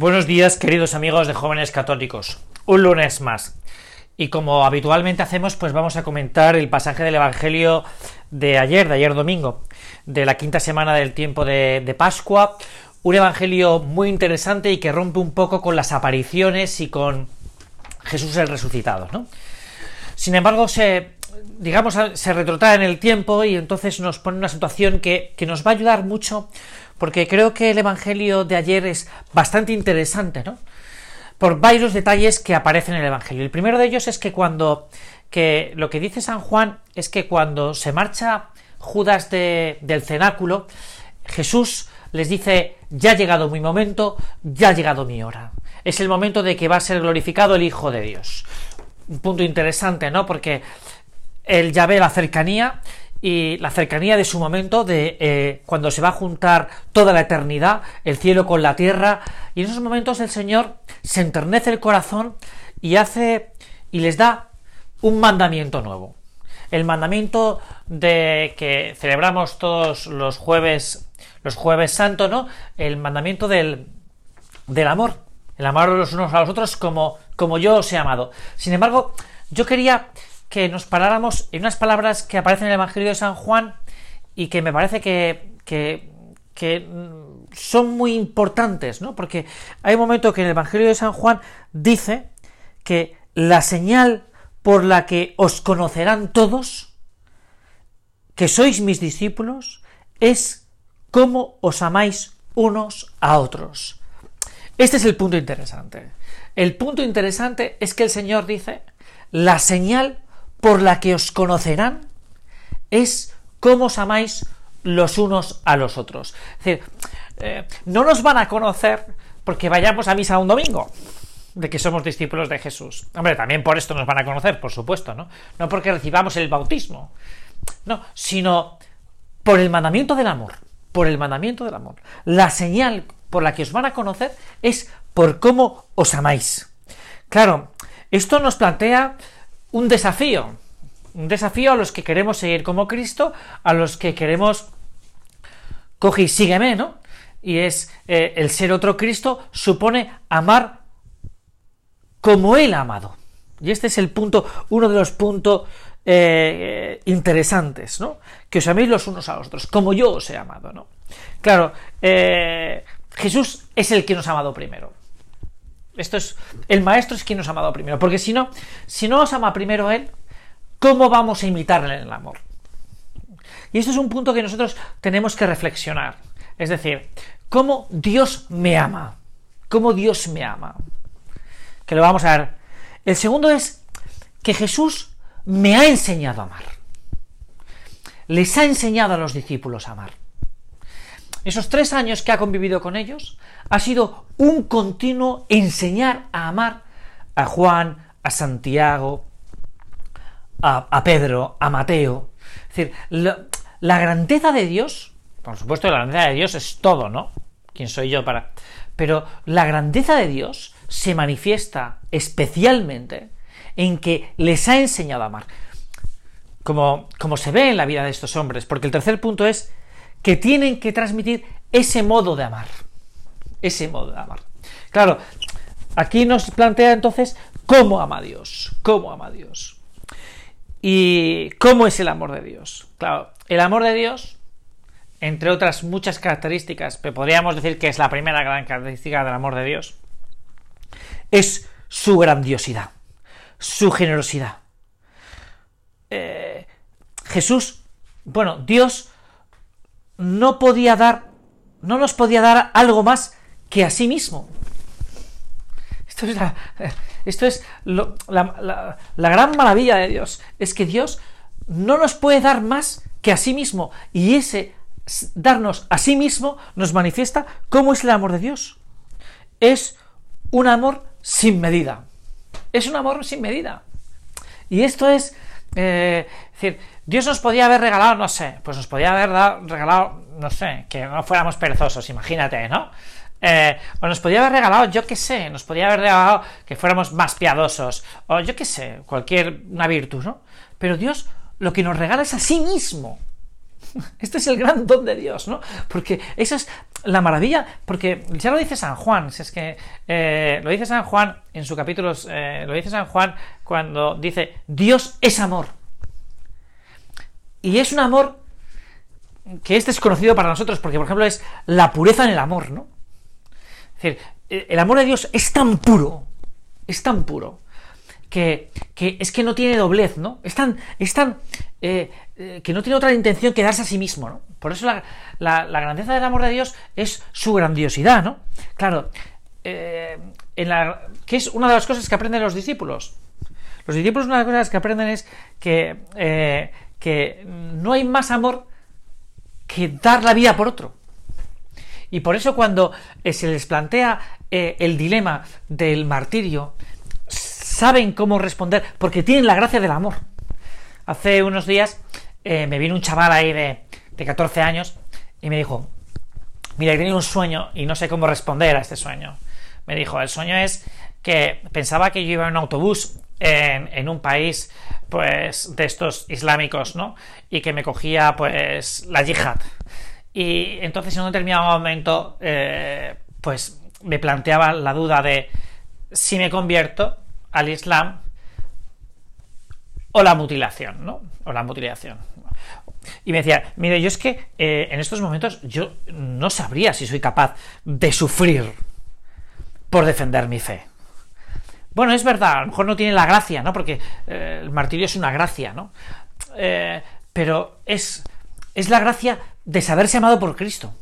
Buenos días, queridos amigos de jóvenes católicos. Un lunes más. Y como habitualmente hacemos, pues vamos a comentar el pasaje del Evangelio de ayer, de ayer domingo, de la quinta semana del tiempo de, Pascua. Un Evangelio muy interesante y que rompe un poco con las apariciones y con Jesús el resucitado, ¿no? Sin embargo, se, digamos, se retrotrae en el tiempo y entonces nos pone una situación que, que nos va a ayudar mucho porque creo que el Evangelio de ayer es bastante interesante, ¿no? Por varios detalles que aparecen en el Evangelio. El primero de ellos es que cuando, que lo que dice San Juan es que cuando se marcha Judas del cenáculo, Jesús les dice, ya ha llegado mi momento, ya ha llegado mi hora. Es el momento de que va a ser glorificado el Hijo de Dios. Un punto interesante, ¿no? Porque él ya ve la cercanía y la cercanía de su momento, de eh, cuando se va a juntar toda la eternidad, el cielo con la tierra, y en esos momentos el Señor se enternece el corazón y hace y les da un mandamiento nuevo. El mandamiento de que celebramos todos los jueves, los jueves santos, ¿no? El mandamiento del, del amor, el amar los unos a los otros como, como yo os he amado. Sin embargo, yo quería que nos paráramos en unas palabras que aparecen en el Evangelio de San Juan y que me parece que, que, son muy importantes, ¿no? Porque hay un momento que en el Evangelio de San Juan dice que la señal por la que os conocerán todos, que sois mis discípulos, es cómo os amáis unos a otros. Este es el punto interesante. El punto interesante es que el Señor dice, la señal por la que os conocerán es cómo os amáis los unos a los otros. Es decir, eh, no nos van a conocer porque vayamos a misa un domingo, de que somos discípulos de Jesús. Hombre, también por esto nos van a conocer, por supuesto, ¿no? No porque recibamos el bautismo, no, sino por el mandamiento del amor, por el mandamiento del amor. La señal por la que os van a conocer es por cómo os amáis. Claro, esto nos plantea un desafío, un desafío a los que queremos seguir como Cristo, a los que queremos coge y sígueme, ¿no? Y es eh, el ser otro Cristo supone amar como Él ha amado. Y este es el punto, uno de los puntos eh, interesantes, ¿no? Que os améis los unos a los otros, como yo os he amado, ¿no? Claro, eh, Jesús es el que nos ha amado primero. Esto es, el maestro es quien nos ha amado primero, porque si no, si no nos ama primero él, ¿cómo vamos a imitarle en el amor? Y esto es un punto que nosotros tenemos que reflexionar. Es decir, ¿cómo Dios me ama? ¿Cómo Dios me ama? Que lo vamos a ver. El segundo es que Jesús me ha enseñado a amar. Les ha enseñado a los discípulos a amar esos tres años que ha convivido con ellos, ha sido un continuo enseñar a amar a Juan, a Santiago, a, Pedro, a Mateo. Es decir, la, grandeza de Dios, por supuesto la grandeza de Dios es todo, ¿no? ¿Quién soy yo para...? Pero la grandeza de Dios se manifiesta especialmente en que les ha enseñado a amar. Como, como se ve en la vida de estos hombres, porque el tercer punto es que tienen que transmitir ese modo de amar. Ese modo de amar. Claro, aquí nos plantea entonces cómo ama Dios, cómo ama Dios. ¿Y cómo es el amor de Dios? Claro, el amor de Dios, entre otras muchas características, pero podríamos decir que es la primera gran característica del amor de Dios, es su grandiosidad, su generosidad. Eh, Jesús, bueno, Dios no podía dar, no nos podía dar algo más que a sí mismo. Esto es, la, la, gran maravilla de Dios, es que Dios no nos puede dar más que a sí mismo, y ese darnos a sí mismo nos manifiesta cómo es el amor de Dios. Es un amor sin medida. Es un amor sin medida. Y esto es, eh, decir, Dios nos podía haber regalado, no sé, pues nos podía haber regalado, no sé, que no fuéramos perezosos, imagínate, ¿no? Eh, o nos podía haber regalado, yo qué sé, nos podía haber regalado que fuéramos más piadosos, o yo qué sé, cualquier una virtud, ¿no? Pero Dios lo que nos regala es a sí mismo. Este es el gran don de Dios, ¿no? Porque esa es la maravilla, porque ya lo dice San Juan, si es que eh, lo dice San Juan en su capítulo, eh, lo dice San Juan cuando dice, Dios es amor. Y es un amor que es desconocido para nosotros, porque por ejemplo es la pureza en el amor, ¿no? Es decir, el amor de Dios es tan puro, es tan puro, que, es que no tiene doblez, ¿no? Es tan, es tan eh, eh, que no tiene otra intención que darse a sí mismo, ¿no? Por eso la, grandeza del amor de Dios es su grandiosidad, ¿no? Claro, eh, en la, que es una de las cosas que aprenden los discípulos. Los discípulos una de las cosas que aprenden es que, que no hay más amor que dar la vida por otro. Y por eso cuando se les plantea el dilema del martirio, saben cómo responder, porque tienen la gracia del amor. Hace unos días eh, me vino un chaval ahí de, de 14 años y me dijo, mira, he tenido un sueño y no sé cómo responder a este sueño. Me dijo, el sueño es que pensaba que yo iba en un autobús en, un país, pues, de estos islámicos, ¿no? Y que me cogía, pues, la yihad. Y entonces en un determinado momento, eh, pues, me planteaba la duda de si me convierto, al Islam o la mutilación, ¿no? O la mutilación. Y me decía, mire, yo es que eh, en estos momentos yo no sabría si soy capaz de sufrir por defender mi fe. Bueno, es verdad, a lo mejor no tiene la gracia, ¿no? Porque eh, el martirio es una gracia, ¿no? Eh, pero es, es la gracia de saberse amado por Cristo,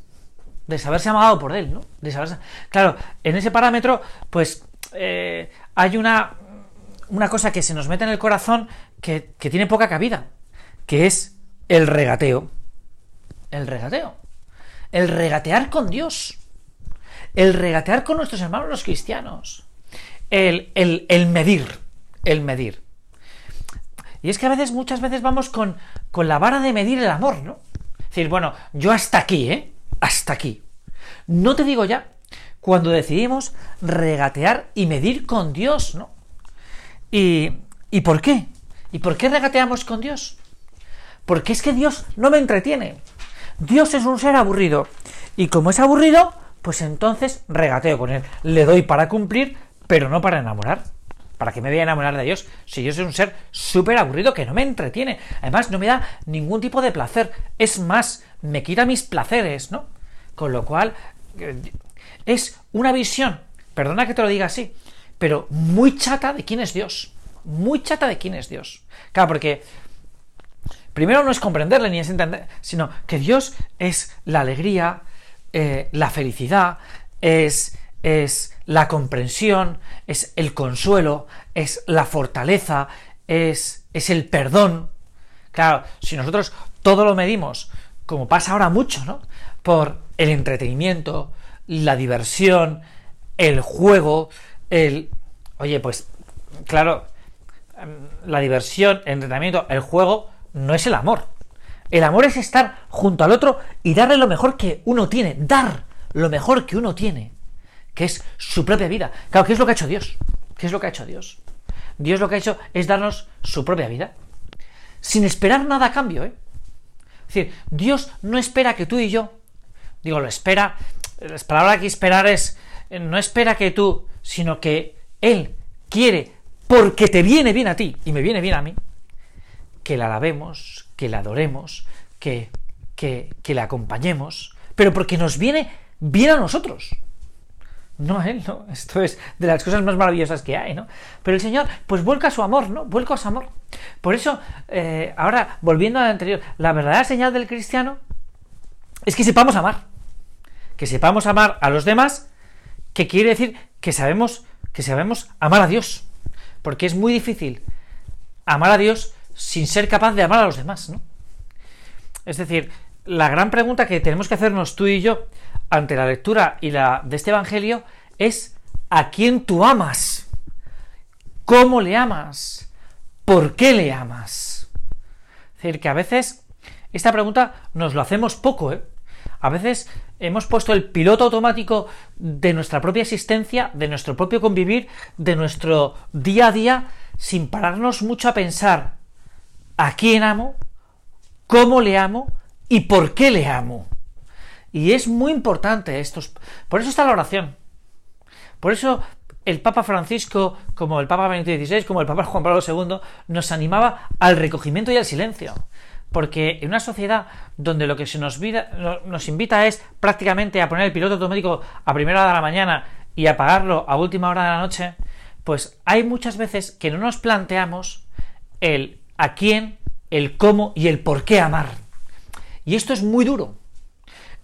de saberse amado por Él, ¿no? De saberse... Claro, en ese parámetro, pues hay una, una cosa que se nos mete en el corazón que, tiene poca cabida, que es el regateo. El regateo. El regatear con Dios. El regatear con nuestros hermanos los cristianos. El, el, medir. El medir. Y es que a veces, muchas veces vamos con, con la vara de medir el amor, ¿no? Es decir, bueno, yo hasta aquí, ¿eh? Hasta aquí. No te digo ya cuando decidimos regatear y medir con Dios, ¿no? ¿Y, ¿Y por qué? ¿Y por qué regateamos con Dios? Porque es que Dios no me entretiene. Dios es un ser aburrido. Y como es aburrido, pues entonces regateo con él. Le doy para cumplir, pero no para enamorar. ¿Para qué me voy a enamorar de Dios? Si Dios es un ser súper aburrido que no me entretiene. Además, no me da ningún tipo de placer. Es más, me quita mis placeres, ¿no? Con lo cual, eh, es una visión, perdona que te lo diga así, pero muy chata de quién es Dios. Muy chata de quién es Dios. Claro, porque primero no es comprenderle ni es entender, sino que Dios es la alegría, eh, la felicidad, es, es la comprensión, es el consuelo, es la fortaleza, es, es el perdón. Claro, si nosotros todo lo medimos, como pasa ahora mucho, ¿no? Por el entretenimiento, la diversión, el juego, el... Oye, pues claro, em, la diversión, el entrenamiento, el juego no es el amor. El amor es estar junto al otro y darle lo mejor que uno tiene, dar lo mejor que uno tiene, que es su propia vida. Claro, ¿qué es lo que ha hecho Dios? ¿Qué es lo que ha hecho Dios? Dios lo que ha hecho es darnos su propia vida, sin esperar nada a cambio, ¿eh? Es decir, Dios no espera que tú y yo, digo, lo espera, la palabra que esperar es, no espera que tú, sino que Él quiere, porque te viene bien a ti y me viene bien a mí, que la alabemos, que la adoremos, que, que, que la acompañemos, pero porque nos viene bien a nosotros. No a él, ¿no? Esto es de las cosas más maravillosas que hay, ¿no? Pero el Señor, pues vuelca su amor, ¿no? Vuelca su amor. Por eso, eh, ahora, volviendo al anterior, la verdadera señal del cristiano es que sepamos amar que sepamos amar a los demás, que quiere decir que sabemos, que sabemos amar a Dios. Porque es muy difícil amar a Dios sin ser capaz de amar a los demás, ¿no? Es decir, la gran pregunta que tenemos que hacernos tú y yo ante la lectura y la de este evangelio es ¿a quién tú amas? ¿Cómo le amas? ¿Por qué le amas? Es decir, que a veces esta pregunta nos lo hacemos poco, ¿eh? A veces hemos puesto el piloto automático de nuestra propia existencia, de nuestro propio convivir, de nuestro día a día, sin pararnos mucho a pensar a quién amo, cómo le amo y por qué le amo. Y es muy importante esto. Por eso está la oración. Por eso el Papa Francisco, como el Papa Benedicto XVI, como el Papa Juan Pablo II, nos animaba al recogimiento y al silencio. Porque en una sociedad donde lo que se nos, invita es prácticamente a poner el piloto automático a primera hora de la mañana y apagarlo a última hora de la noche, pues hay muchas veces que no nos planteamos el a quién, el cómo y el por qué amar. Y esto es muy duro.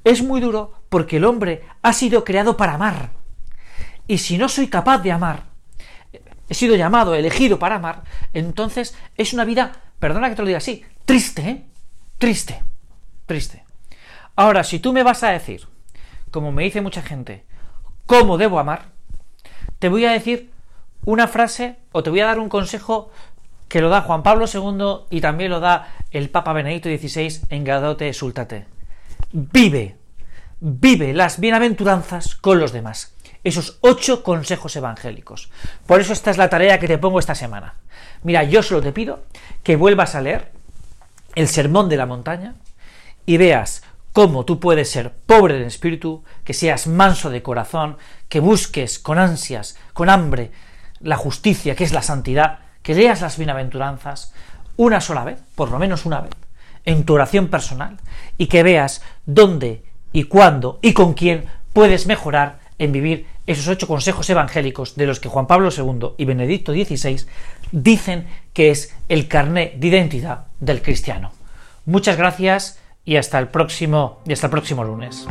Es muy duro porque el hombre ha sido creado para amar. Y si no soy capaz de amar, he sido llamado, elegido para amar, entonces es una vida, perdona que te lo diga así, triste, ¿eh? Triste, triste. Ahora, si tú me vas a decir, como me dice mucha gente, cómo debo amar, te voy a decir una frase o te voy a dar un consejo que lo da Juan Pablo II y también lo da el Papa Benedicto XVI en Gadote Sultate. Vive, vive las bienaventuranzas con los demás. Esos ocho consejos evangélicos. Por eso esta es la tarea que te pongo esta semana. Mira, yo solo te pido que vuelvas a leer el Sermón de la Montaña y veas cómo tú puedes ser pobre en espíritu, que seas manso de corazón, que busques con ansias, con hambre, la justicia, que es la santidad, que leas las bienaventuranzas una sola vez, por lo menos una vez, en tu oración personal, y que veas dónde y cuándo y con quién puedes mejorar en vivir esos ocho consejos evangélicos de los que Juan Pablo II y Benedicto XVI dicen que es el carné de identidad del cristiano. Muchas gracias y hasta el próximo, y hasta el próximo lunes.